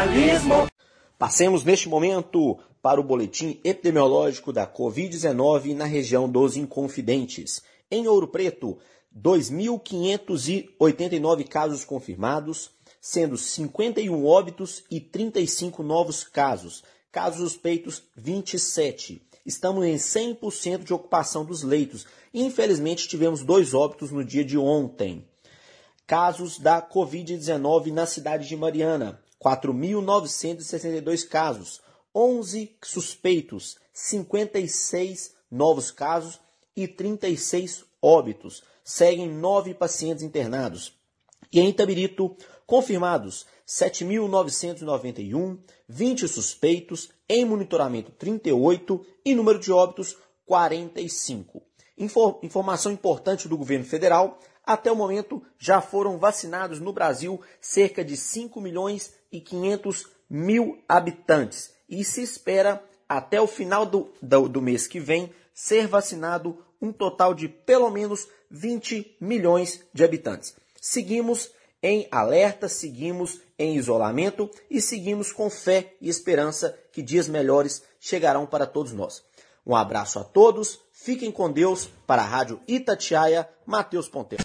jornalismo. Passemos neste momento para o boletim epidemiológico da Covid-19 na região dos Inconfidentes. Em Ouro Preto, 2.589 casos confirmados, sendo 51 óbitos e 35 novos casos. Casos suspeitos, 27. Estamos em 100% de ocupação dos leitos. Infelizmente, tivemos dois óbitos no dia de ontem. Casos da Covid-19 na cidade de Mariana: 4.962 casos, 11 suspeitos, 56 novos casos e 36 óbitos. Seguem nove pacientes internados. E em Itabirito, confirmados 7.991, 20 suspeitos, em monitoramento 38 e número de óbitos 45. Informação importante do governo federal: até o momento já foram vacinados no Brasil cerca de 5 milhões e 500 mil habitantes e se espera até o final do, do, do mês que vem ser vacinado um total de pelo menos 20 milhões de habitantes. Seguimos em alerta, seguimos em isolamento e seguimos com fé e esperança que dias melhores chegarão para todos nós. Um abraço a todos, fiquem com Deus. Para a Rádio Itatiaia, Matheus Ponteiro.